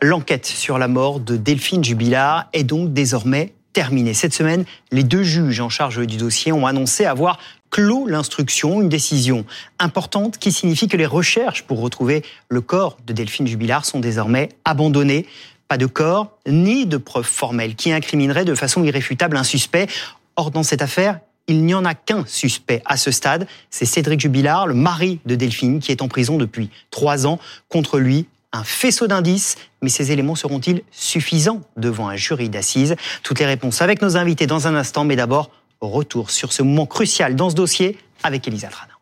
L'enquête sur la mort de Delphine Jubilard est donc désormais terminée. Cette semaine, les deux juges en charge du dossier ont annoncé avoir clos l'instruction, une décision importante qui signifie que les recherches pour retrouver le corps de Delphine Jubilard sont désormais abandonnées. Pas de corps, ni de preuves formelles qui incrimineraient de façon irréfutable un suspect. Or, dans cette affaire, il n'y en a qu'un suspect à ce stade, c'est Cédric Jubilard, le mari de Delphine, qui est en prison depuis trois ans. Contre lui, un faisceau d'indices, mais ces éléments seront-ils suffisants devant un jury d'assises Toutes les réponses avec nos invités dans un instant, mais d'abord, retour sur ce moment crucial dans ce dossier avec Elisa Trana.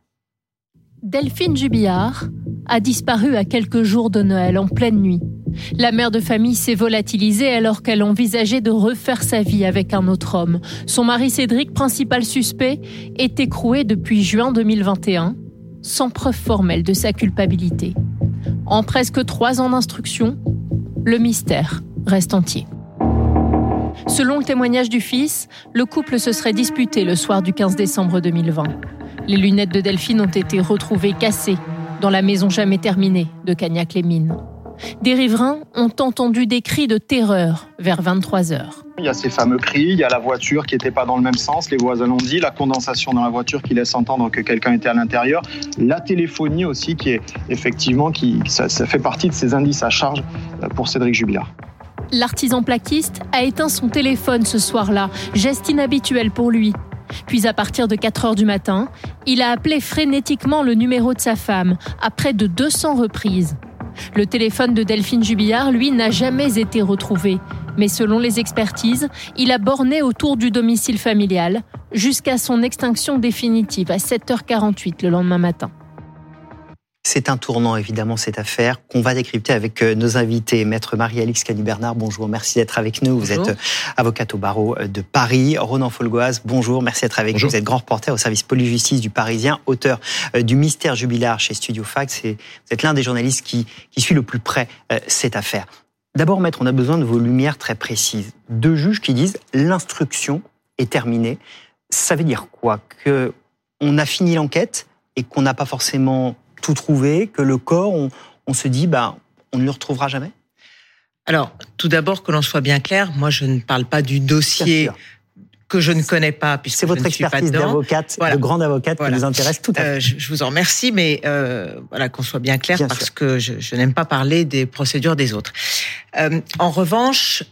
Delphine Jubillard a disparu à quelques jours de Noël en pleine nuit. La mère de famille s'est volatilisée alors qu'elle envisageait de refaire sa vie avec un autre homme. Son mari Cédric, principal suspect, est écroué depuis juin 2021, sans preuve formelle de sa culpabilité. En presque trois ans d'instruction, le mystère reste entier. Selon le témoignage du fils, le couple se serait disputé le soir du 15 décembre 2020. Les lunettes de Delphine ont été retrouvées cassées dans la maison jamais terminée de Cagnac-les-Mines. Des riverains ont entendu des cris de terreur vers 23 heures. Il y a ces fameux cris, il y a la voiture qui n'était pas dans le même sens, les voisins l'ont dit, la condensation dans la voiture qui laisse entendre que quelqu'un était à l'intérieur, la téléphonie aussi qui est effectivement, qui, ça, ça fait partie de ces indices à charge euh, pour Cédric Jubilard. L'artisan plaquiste a éteint son téléphone ce soir-là, geste inhabituel pour lui. Puis à partir de 4 heures du matin, il a appelé frénétiquement le numéro de sa femme, à près de 200 reprises. Le téléphone de Delphine Jubillard, lui, n'a jamais été retrouvé. Mais selon les expertises, il a borné autour du domicile familial jusqu'à son extinction définitive à 7h48 le lendemain matin. C'est un tournant, évidemment, cette affaire qu'on va décrypter avec euh, nos invités. Maître Marie-Alix Cali-Bernard, bonjour, merci d'être avec nous. Vous êtes euh, avocate au barreau euh, de Paris. Ronan Folgoise, bonjour, merci d'être avec nous. Vous êtes grand reporter au service police-justice du Parisien, auteur du Mystère Jubilard chez Studio Fax. Et vous êtes l'un des journalistes qui, qui suit le plus près cette affaire. D'abord, Maître, on a besoin de vos lumières très précises. Deux juges qui disent l'instruction est terminée. Ça veut dire quoi? Que on a fini l'enquête et qu'on n'a pas forcément tout trouver, que le corps, on, se dit, bah, on ne le retrouvera jamais? Alors, tout d'abord, que l'on soit bien clair, moi, je ne parle pas du dossier que je ne connais pas puisque c'est votre expertise d'avocate, de grande avocate qui nous intéresse tout à fait. Euh, je, vous en remercie, mais euh, voilà qu'on soit bien clair parce que je, n'aime pas parler des procédures des autres. Euh, en revanche,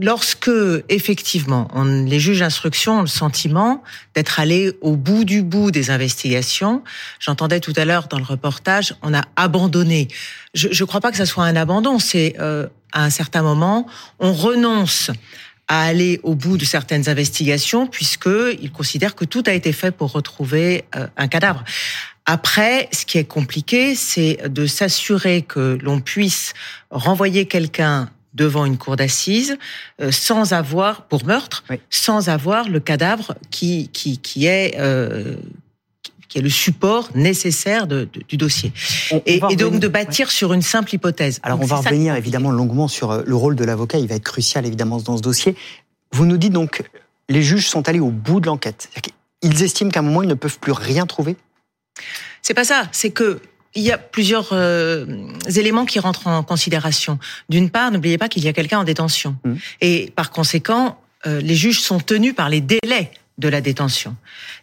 lorsque effectivement les juges d'instruction ont le sentiment d'être allés au bout du bout des investigations, j'entendais tout à l'heure dans le reportage, on a abandonné. Je ne crois pas que ça soit un abandon, c'est euh, à un certain moment on renonce à aller au bout de certaines investigations puisque ils considèrent que tout a été fait pour retrouver euh, un cadavre. Après, ce qui est compliqué, c'est de s'assurer que l'on puisse renvoyer quelqu'un devant une cour d'assises euh, sans avoir pour meurtre, sans avoir le cadavre qui qui qui est euh, qui est le support nécessaire de, du dossier. et, donc de bâtir sur une simple hypothèse. Alors on va revenir évidemment longuement sur euh, le rôle de l'avocat, il va être crucial évidemment dans ce dossier. Vous nous dites donc les juges sont allés au bout de l'enquête. Ils estiment qu'à un moment ils ne peuvent plus rien trouver? C'est pas ça, c'est que il y a plusieurs euh, éléments qui rentrent en considération. D'une part, n'oubliez pas qu'il y a quelqu'un en détention. Mmh. Et par conséquent, euh, les juges sont tenus par les délais de la détention.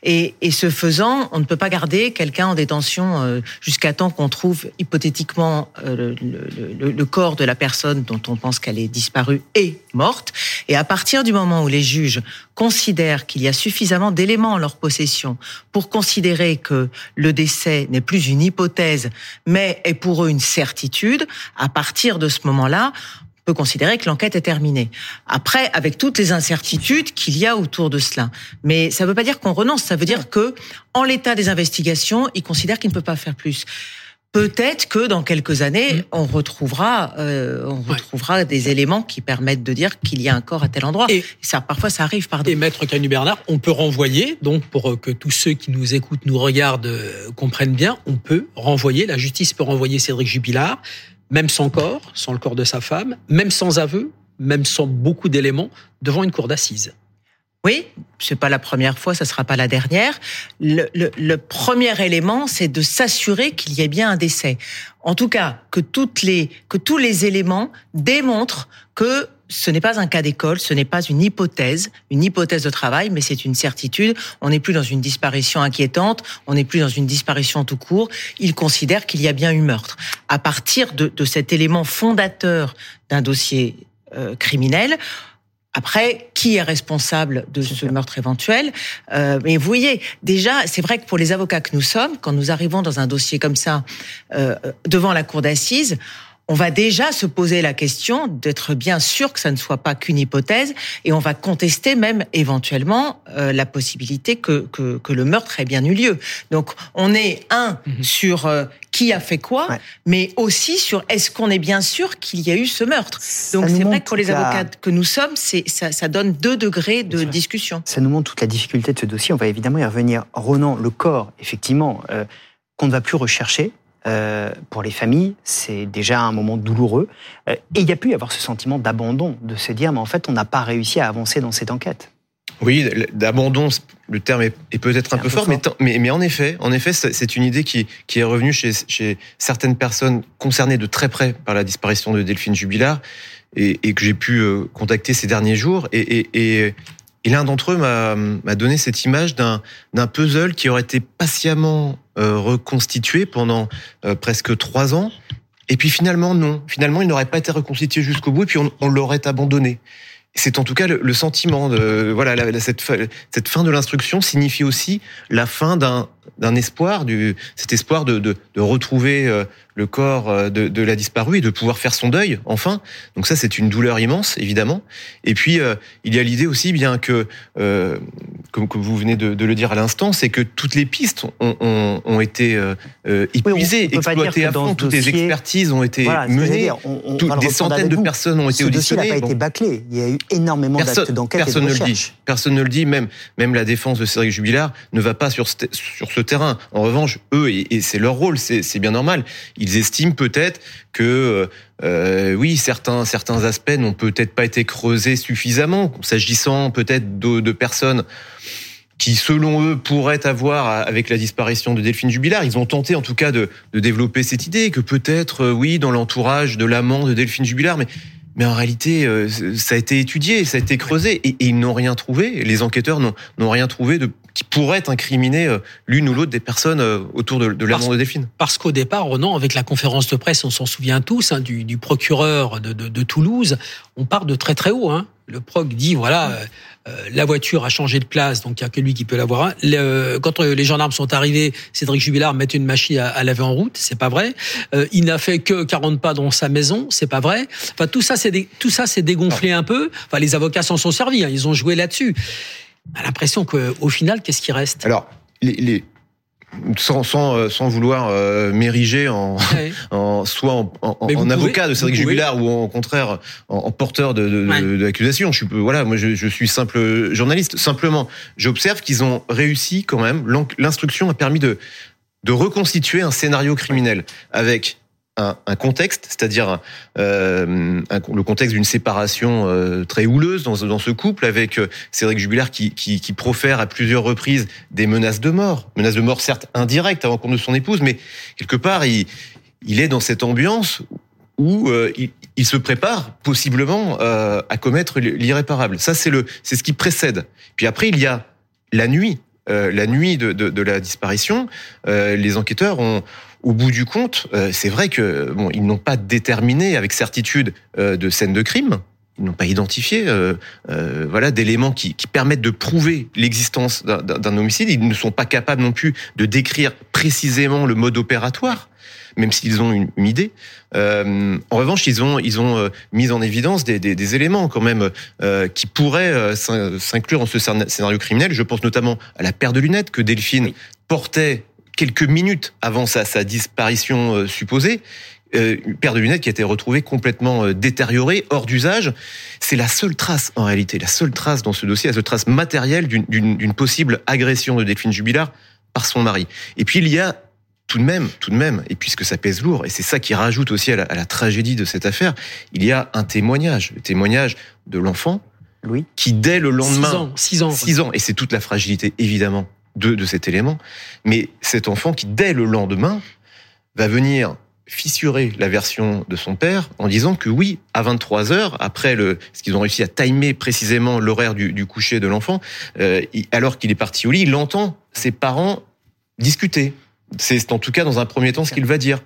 Et, et, ce faisant, on ne peut pas garder quelqu'un en détention euh, jusqu'à temps qu'on trouve hypothétiquement euh, le, le, le, corps de la personne dont on pense qu'elle est disparue et morte. Et à partir du moment où les juges considèrent qu'il y a suffisamment d'éléments en leur possession pour considérer que le décès n'est plus une hypothèse, mais est pour eux une certitude, à partir de ce moment-là, peut considérer que l'enquête est terminée. Après, avec toutes les incertitudes qu'il y a autour de cela. Mais ça ne veut pas dire qu'on renonce, ça veut dire que, en l'état des investigations, il considère qu'il ne peut pas faire plus. Peut-être que dans quelques années, mmh. on retrouvera, euh, on retrouvera des éléments qui permettent de dire qu'il y a un corps à tel endroit. Et ça, parfois, ça arrive. Pardon. Et maître Canu Bernard, on peut renvoyer, donc pour que tous ceux qui nous écoutent, nous regardent, euh, comprennent bien, on peut renvoyer. La justice peut renvoyer Cédric Jubilard même sans corps, sans le corps de sa femme, même sans aveu, même sans beaucoup d'éléments, devant une cour d'assises. Oui, c'est pas la première fois, ça sera pas la dernière. Le, le premier élément, c'est de s'assurer qu'il y ait bien un décès. En tout cas, que toutes les que tous les éléments démontrent que ce n'est pas un cas d'école, ce n'est pas une hypothèse, une hypothèse de travail, mais c'est une certitude. On n'est plus dans une disparition inquiétante, on n'est plus dans une disparition tout court. Il considère qu'il y a bien eu meurtre. À partir de, de cet élément fondateur d'un dossier euh, criminel, après, qui est responsable de ce meurtre éventuel euh, Mais vous voyez, déjà, c'est vrai que pour les avocats que nous sommes, quand nous arrivons dans un dossier comme ça euh, devant la cour d'assises, on va déjà se poser la question d'être bien sûr que ça ne soit pas qu'une hypothèse et on va contester même éventuellement euh, la possibilité que, que, le meurtre ait bien eu lieu. Donc on est un mhm. sur euh, qui a fait quoi, mais aussi sur est-ce qu'on est bien sûr qu'il y a eu ce meurtre. Donc c'est vrai que pour les avocats que nous sommes, c'est ça, ça, donne deux degrés de discussion. Ça nous montre toute la difficulté de ce dossier. On va évidemment y revenir. Ronan, le corps, effectivement, euh, qu'on ne va plus rechercher euh, pour les familles, c'est déjà un moment douloureux. Euh, et il y a pu y avoir ce sentiment d'abandon, de se dire, mais en fait, on n'a pas réussi à avancer dans cette enquête. Oui, d'abandon, le terme est, peut-être un, peu, fort, Mais, mais, en effet, en effet, c'est une idée qui, qui est revenue chez, chez, certaines personnes concernées de très près par la disparition de Delphine Jubilard et, et que j'ai pu euh, contacter ces derniers jours. Et, et, et l'un d'entre eux m'a donné cette image d'un puzzle qui aurait été patiemment euh, reconstitué pendant euh, presque trois ans. Et puis finalement, non. Finalement, il n'aurait pas été reconstitué jusqu'au bout et puis on, on l'aurait abandonné. C'est en tout cas le, sentiment de voilà cette, cette fin de l'instruction signifie aussi la fin d'un d'un espoir, du, cet espoir de, de, de retrouver euh, le corps euh, de, de, la disparue et de pouvoir faire son deuil, enfin. Donc ça, c'est une douleur immense, évidemment. Et puis, euh, il y a l'idée aussi, bien que, euh, comme, vous venez de, de le dire à l'instant, c'est que toutes les pistes ont, ont, ont été euh, épuisées, exploitées à fond, toutes les expertises ont été menées, des centaines de personnes ont été auditionnées. Ce dossier n'a pas été bâclé. Il y a eu énormément d'actes d'enquête Personne ne le dit. Personne ne le dit. Même, même la défense de Cédric Jubilard ne va pas sur, sur ce terrain. En revanche, eux, et, c'est leur rôle, c'est bien normal, ils estiment peut-être que euh, euh, oui, certains certains aspects n'ont peut-être pas été creusés suffisamment, s'agissant peut-être de, personnes qui, selon eux, pourraient avoir, avec la disparition de Delphine Jubilard, ils ont tenté en tout cas de, développer cette idée que peut-être, euh, oui, dans l'entourage de l'amant de Delphine Jubilard, mais mais en réalité, ça a été étudié, ça a été creusé, et, et ils n'ont rien trouvé. Les enquêteurs n'ont rien trouvé de qui pourrait incriminer euh, l'une ou l'autre des personnes euh, autour de, de l'amant de Delphine. Parce qu'au départ, Renan, avec la conférence de presse, on s'en souvient tous, hein, du, du, procureur de, de, de, Toulouse, on part de très très haut. Hein. Le proc dit voilà, euh, la voiture a changé de place, donc il n'y a que lui qui peut l'avoir. Hein. Le, quand les gendarmes sont arrivés, Cédric Jubilard met une machine à, à laver en route, c'est pas vrai. il n'a fait que 40 pas dans sa maison, c'est pas vrai. Enfin tout ça, c'est tout ça, c'est dégonflé un peu. Enfin les avocats s'en sont servis, ils ont joué là-dessus a l'impression qu'au final, qu'est-ce qui reste? Alors, les, sans, sans, euh, sans vouloir euh, m'ériger en, en, soit en, en, avocat de Cédric Jubilard ou en contraire en, porteur de, de. Je suis voilà, moi je, je, suis simple journaliste. Simplement, j'observe qu'ils ont réussi quand même. L'instruction a permis de de reconstituer un scénario criminel avec un, un contexte, c'est-à-dire euh, le contexte d'une séparation euh, très houleuse dans, dans, ce couple, avec euh, Cédric Jubilard qui, qui, qui, profère à plusieurs reprises des menaces de mort, menaces de mort certes indirectes à l'encontre de son épouse, mais quelque part il, il est dans cette ambiance où euh, il, il, se prépare possiblement euh, à commettre l'irréparable. Ça c'est le, c'est ce qui précède. Puis après il y a la nuit, la nuit de, de, de la disparition. les enquêteurs ont au bout du compte, euh, c'est vrai que bon, ils n'ont pas déterminé avec certitude euh, de scène de crime. Ils n'ont pas identifié euh, euh voilà d'éléments qui, qui, permettent de prouver l'existence d'un homicide. Ils ne sont pas capables non plus de décrire précisément le mode opératoire, même s'ils ont une, une idée. Euh, en revanche, ils ont ils ont mis en évidence des, des, des éléments quand même euh, qui pourraient s'inclure dans ce scénario criminel. Je pense notamment à la paire de lunettes que Delphine portait quelques minutes avant sa, sa disparition euh, supposée, euh, une paire de lunettes qui a été retrouvée complètement euh, détériorée, hors d'usage. C'est la seule trace, en réalité, la seule trace dans ce dossier, la seule trace matérielle d'une possible agression de Delphine Jubilard par son mari. Et puis il y a tout de même, tout de même, et puisque ça pèse lourd, et c'est ça qui rajoute aussi à la, à la, tragédie de cette affaire, il y a un témoignage, le témoignage de l'enfant, Qui dès le lendemain... 6 ans. 6 ans. ans. Et c'est toute la fragilité, évidemment, de, de cet élément. Mais cet enfant qui, dès le lendemain, va venir fissurer la version de son père en disant que oui, à 23 heures, après le, ce qu'ils ont réussi à timer précisément l'horaire du, du, coucher de l'enfant, euh, alors qu'il est parti au lit, il entend ses parents discuter. C'est en tout cas dans un premier temps ce qu'il va dire.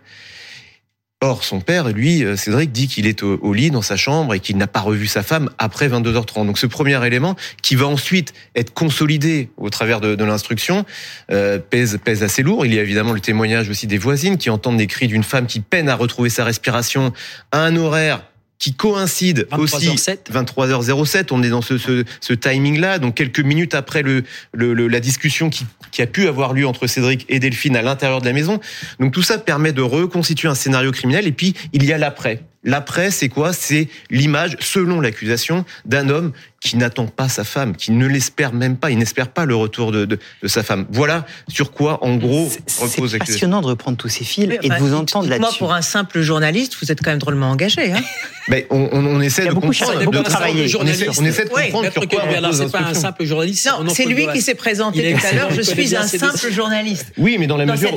Or, son père, lui, euh, Cédric, dit qu'il est au, lit dans sa chambre et qu'il n'a pas revu sa femme après 22h30. Donc ce premier élément, qui va ensuite être consolidé au travers de, l'instruction, euh, pèse, pèse assez lourd. Il y a évidemment le témoignage aussi des voisines qui entendent des cris d'une femme qui peine à retrouver sa respiration à un horaire qui coïncide 23 aussi 23h07. On est dans ce, ce, ce timing-là, donc quelques minutes après le, le, la discussion qui, qui, a pu avoir lieu entre Cédric et Delphine à l'intérieur de la maison. Donc tout ça permet de reconstituer un scénario criminel. Et puis il y a l'après. L'après, c'est quoi? C'est l'image, selon l'accusation, d'un homme qui n'attend pas sa femme, qui ne l'espère même pas, il n'espère pas le retour de, de, de, sa femme. Voilà sur quoi, en gros, repose C'est passionnant de reprendre tous ces fils et de vous entendre là-dessus. Moi, pour un simple journaliste, vous êtes quand même drôlement engagé. Hein Mais on, on, on essaie de comprendre. Beaucoup travailler. On, essaie, on essaie de comprendre sur quoi C'est pas un simple journaliste. Non, c'est lui qui s'est présenté tout à l'heure. Je suis un simple journaliste. Oui, mais dans la mesure,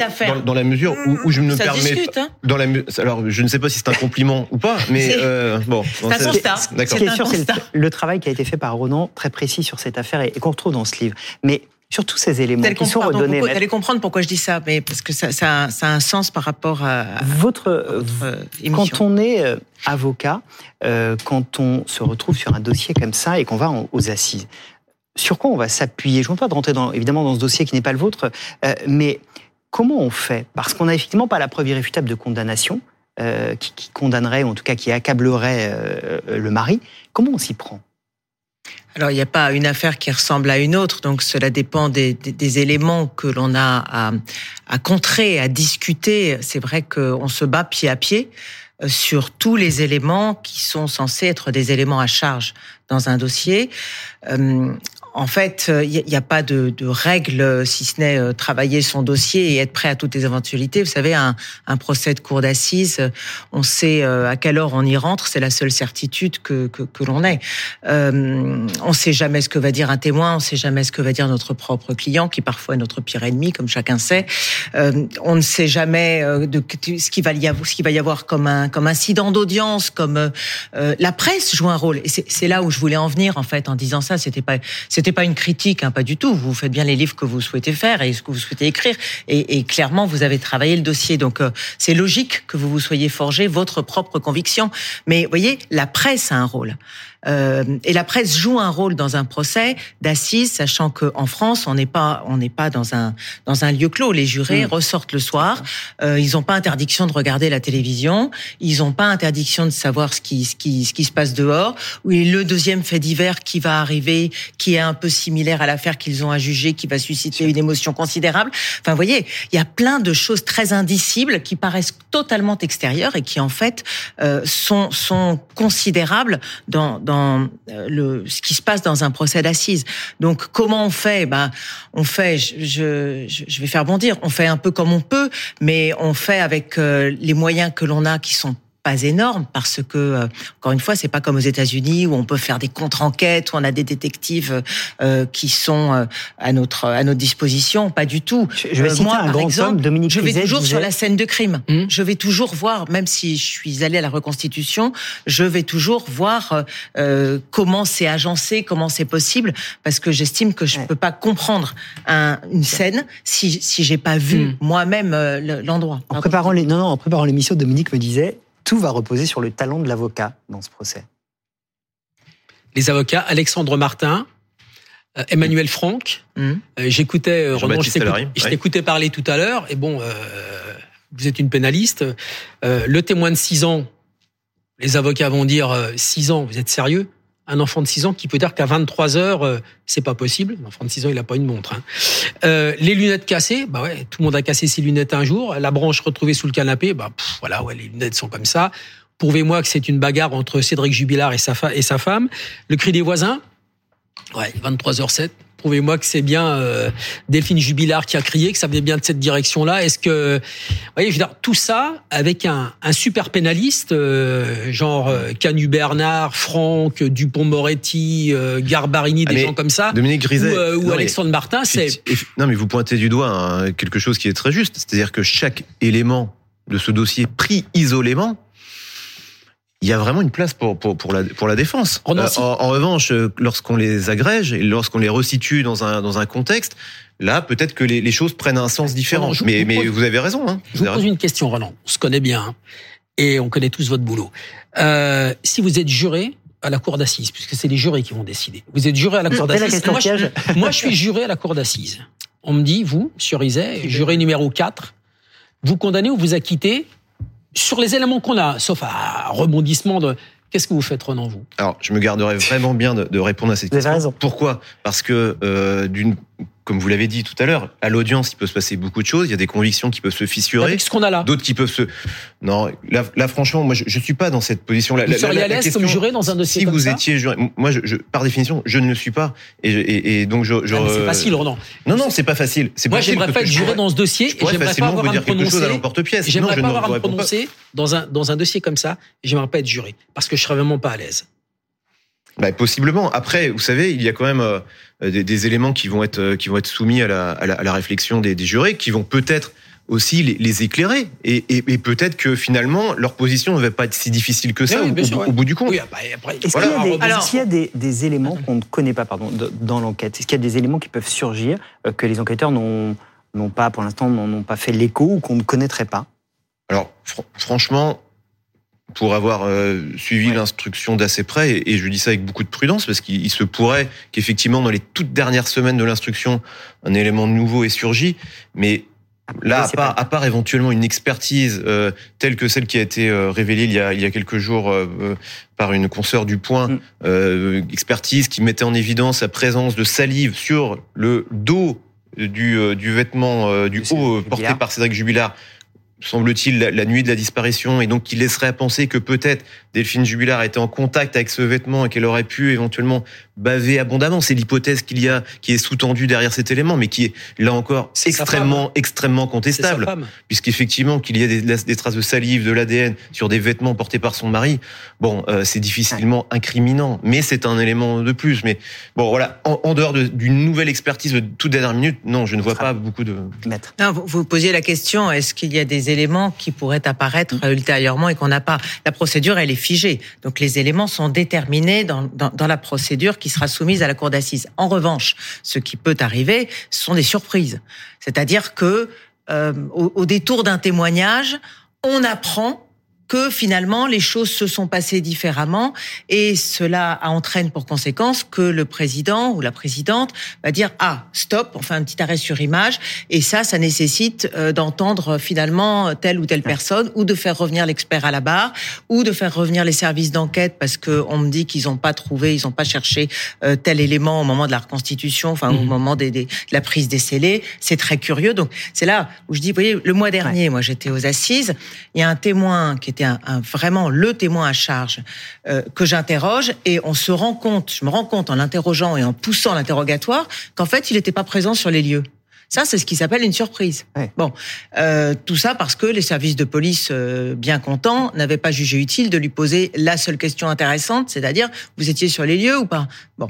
dans, la mesure où, je me permets, hein. dans la, alors je ne sais pas si c'est un compliment ou pas, mais euh, bon. C'est un constat. Ce qui est sûr, c'est le travail qui a été fait par Ronan, très précis sur cette affaire et, qu'on retrouve dans ce livre. Mais sur tous ces éléments qui sont redonnés. Vous allez comprendre pourquoi je dis ça, mais parce que ça, ça, ça a un sens par rapport à, votre, votre quand on est euh, avocat, euh, quand on se retrouve sur un dossier comme ça et qu'on va en, aux assises, sur quoi on va s'appuyer? Je ne veux pas rentrer dans, évidemment dans ce dossier qui n'est pas le vôtre, euh, mais comment on fait? Parce qu'on n'a effectivement pas la preuve irréfutable de condamnation. Euh, qui, qui, condamnerait, ou en tout cas qui accablerait euh, le mari. Comment on s'y prend? Alors, il n'y a pas une affaire qui ressemble à une autre, donc cela dépend des, éléments que l'on a à, à, contrer, à discuter. C'est vrai qu'on se bat pied à pied euh, sur tous les éléments qui sont censés être des éléments à charge dans un dossier. Euh, en fait, il euh, n'y a, pas de, de règle, si ce n'est euh, travailler son dossier et être prêt à toutes les éventualités. Vous savez, un, procès de cour d'assises, on sait à quelle heure on y rentre, c'est la seule certitude que, l'on ait. Euh, on ne sait jamais ce que va dire un témoin, on ne sait jamais ce que va dire notre propre client, qui parfois est notre pire ennemi, comme chacun sait. Euh, on ne sait jamais ce qu'il va y avoir, ce qu'il va y avoir comme incident d'audience, comme euh, la presse joue un rôle. Et c'est là où je voulais en venir en fait en disant ça. C'était pas pas une critique, hein, pas du tout. Vous faites bien les livres que vous souhaitez faire et ce que vous souhaitez écrire. Et, et clairement, vous avez travaillé le dossier. Donc, euh, c'est logique que vous vous soyez forgé votre propre conviction. Mais voyez, la presse a un rôle. Euh, et la presse joue un rôle dans un procès d'assises, sachant qu'en France, on n'est pas on n'est pas dans un dans un lieu clos. Les jurés mmh. ressortent le soir. Euh, ils n'ont pas interdiction de regarder la télévision. Ils n'ont pas interdiction de savoir ce qui ce qui ce qui se passe dehors. Oui, le deuxième fait divers qui va arriver, qui est un peu similaire à l'affaire qu'ils ont à juger, qui va susciter une émotion considérable. Enfin, vous voyez, il y a plein de choses très indicibles qui paraissent totalement extérieures et qui en fait euh, sont sont considérables dans dans euh, le, ce qui se passe dans un procès d'assises. Donc, comment on fait? Ben, on fait. Je, je, je vais faire bondir. On fait un peu comme on peut, mais on fait avec euh, les moyens que l'on a, qui sont pas énorme parce que euh, encore une fois c'est pas comme aux États-Unis où on peut faire des contre-enquêtes où on a des détectives euh, qui sont euh, à notre à notre disposition pas du tout je vais citer moi, un grand exemple, homme Dominique je vais toujours disait... sur la scène de crime mmh. je vais toujours voir même si je suis allée à la reconstitution je vais toujours voir euh, comment c'est agencé comment c'est possible parce que j'estime que je ouais. peux pas comprendre un, une scène si si j'ai pas vu mmh. moi-même l'endroit en préparant les non non en préparant l'émission Dominique me disait tout va reposer sur le talent de l'avocat dans ce procès. Les avocats, Alexandre Martin, euh, Emmanuel Franck. Mmh. Euh, J'écoutais euh, je t'écoutais ouais. parler tout à l'heure. Et bon, euh, vous êtes une pénaliste. Euh, le témoin de 6 ans, les avocats vont dire 6 ans, vous êtes sérieux? Un enfant de 6 ans qui peut dire qu'à 23 heures, euh, c'est pas possible. L'enfant de 6 ans, il a pas une montre. Hein. Euh, les lunettes cassées, bah ouais, tout le monde a cassé ses lunettes un jour. La branche retrouvée sous le canapé, bah voilà, ouais, les lunettes sont comme ça. Prouvez-moi que c'est une bagarre entre Cédric Jubilard et sa, et sa femme. Le cri des voisins, ouais, 23h07. Prouvez-moi que c'est bien euh, Delphine Jubilard qui a crié, que ça venait bien de cette direction-là. Est-ce que, vous voyez, je veux dire, tout ça avec un, un super pénaliste, euh, genre euh, Canu Bernard, Franck, Dupont-Moretti, euh, Garbarini, des ah, gens comme ça, Dominique Griset, ou, Alexandre Martin, c'est... Non, mais vous pointez du doigt hein, quelque chose qui est très juste, c'est-à-dire que chaque élément de ce dossier pris isolément il y a vraiment une place pour, pour, pour, la, pour la défense. Euh, en, revanche, lorsqu'on les agrège et lorsqu'on les resitue dans un, dans un contexte, là, peut-être que les, les, choses prennent un sens différent. mais, mais vous avez raison. Hein. je vous, pose une question, Roland. On se connaît bien hein, et on connaît tous votre boulot. Euh, si vous êtes juré à la cour d'assises, puisque c'est les jurés qui vont décider, vous êtes juré à la cour d'assises. Moi, moi, je suis juré à la cour d'assises. On me dit, vous, sur Rizet, juré numéro 4, vous condamnez ou vous acquittez sur les éléments qu'on a, sauf à rebondissement de Qu'est-ce que vous faites, Renan, vous? Alors, je me garderai vraiment bien de, répondre à cette question. Raison. Pourquoi? Parce que, euh, d'une comme vous l'avez dit tout à l'heure, à l'audience, il peut se passer beaucoup de choses. Il y a des convictions qui peuvent se fissurer. Avec ce qu'on a là. D'autres qui peuvent se. Non, là, là franchement, moi, je, je suis pas dans cette position-là. Vous seriez à l'aise comme juré dans un dossier si comme vous étiez juré, moi, je, par définition, je ne le suis pas, et, et, et donc je. je ah, c'est facile, Ronan. Non, non, c'est pas facile. Moi, j'aimerais pas être juré dans ce dossier. et j'aimerais pas avoir à me prononcer. J'aimerais pas avoir à me prononcer dans un dans un dossier comme ça. Et j'aimerais pas être juré parce que je serais vraiment pas à l'aise. Bah, possiblement. Après, vous savez, il y a quand même euh, des, des, éléments qui vont être qui vont être soumis à la, à la, à la réflexion des, des, jurés, qui vont peut-être aussi les, les éclairer. Et, et, et peut-être que finalement leur position ne va pas être si difficile que ça au, sûr, au, bout du compte. Oui, bah, Est-ce qu'il y a, des, Alors, y a des, des, éléments qu'on ne connaît pas pardon, dans l'enquête? Est-ce qu'il y a des éléments qui peuvent surgir euh, que les enquêteurs n'ont pas pour l'instant n'ont pas fait l'écho ou qu'on ne connaîtrait pas? Alors fr franchement, pour avoir euh, suivi l'instruction d'assez près, et, et, je dis ça avec beaucoup de prudence, parce qu'il se pourrait qu'effectivement, dans les toutes dernières semaines de l'instruction, un élément nouveau ait surgi, mais là, à part, à part, éventuellement une expertise euh, telle que celle qui a été euh, révélée il y a, il y a quelques jours euh, euh par une consoeur du Point, mm. expertise qui mettait en évidence la présence de salive sur le dos du, du vêtement du haut porté par Cédric Jubilard semble-t-il, la, nuit de la disparition, et donc qui laisserait à penser que peut-être Delphine Jubilard était en contact avec ce vêtement et qu'elle aurait pu éventuellement baver abondamment. C'est l'hypothèse qu'il y a, qui est sous-tendue derrière cet élément, mais qui est là encore extrêmement, extrêmement contestable, puisqu'effectivement qu'il y a des, des, traces de salive, de l'ADN sur des vêtements portés par son mari. Bon, euh, c'est difficilement incriminant, mais c'est un élément de plus. Mais bon, voilà, en, en dehors d'une nouvelle expertise de toute dernière minute, non, je ne vois pas beaucoup de. Non, vous, vous posiez la question est-ce qu'il y a des éléments qui pourraient apparaître mm. ultérieurement et qu'on n'a pas. La procédure, elle est figée. Donc les éléments sont déterminés dans, dans, dans la procédure qui sera soumise à la cour d'assises. En revanche, ce qui peut arriver, ce sont des surprises. C'est-à-dire que euh, au, au détour d'un témoignage, on apprend que finalement les choses se sont passées différemment. Et cela entraîne pour conséquence que le président ou la présidente va dire ah stop, on fait un petit arrêt sur image. Et ça ça nécessite euh, d'entendre finalement telle ou telle personne ou de faire revenir l'expert à la barre ou de faire revenir les services d'enquête parce que on me dit qu'ils n'ont pas trouvé, ils n'ont pas cherché euh, tel élément au moment de la reconstitution, enfin au mmh. moment des, des, de la prise des scellés, c'est très curieux. Donc c'est là où je dis vous voyez le mois dernier moi j'étais aux assises, il y a un témoin qui était un, un, vraiment le témoin à charge euh, que j'interroge et on se rend compte, je me rends compte en l'interrogeant et en poussant l'interrogatoire qu'en fait il n'était pas présent sur les lieux. Ça, c'est ce qui s'appelle une surprise. Ouais. Bon, euh, tout ça parce que les services de police, euh, bien contents, n'avaient pas jugé utile de lui poser la seule question intéressante, c'est-à-dire vous étiez sur les lieux ou pas? Bon,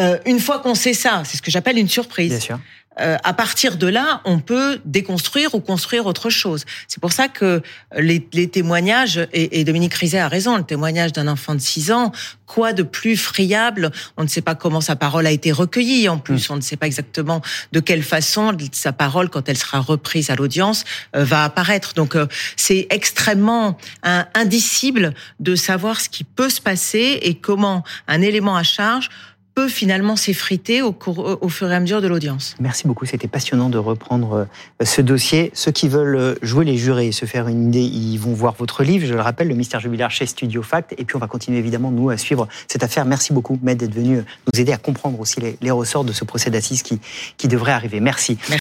euh, une fois qu'on sait ça, c'est ce que j'appelle une surprise. Bien sûr euh, à partir de là, on peut déconstruire ou construire autre chose. C'est pour ça que les, les témoignages, et, et, Dominique Rizet a raison, le témoignage d'un enfant de 6 ans, quoi de plus friable? On ne sait pas comment sa parole a été recueillie, en plus, mmh. on ne sait pas exactement de quelle façon sa parole, quand elle sera reprise à l'audience, euh, va apparaître. Donc euh, c'est extrêmement un, indicible de savoir ce qui peut se passer et comment un élément à charge peut finalement s'effriter au, cours, au fur et à mesure de l'audience. Merci beaucoup, c'était passionnant de reprendre euh, ce dossier. Ceux qui veulent euh, jouer les jurés et se faire une idée, ils vont voir votre livre, je le rappelle, Le mystère jubilaire chez Studio Fact. Et puis on va continuer évidemment, nous, à suivre cette affaire. Merci beaucoup, Med, d'être venu nous aider à comprendre aussi les, les ressorts de ce procès d'assises qui, qui devrait arriver. Merci. Merci.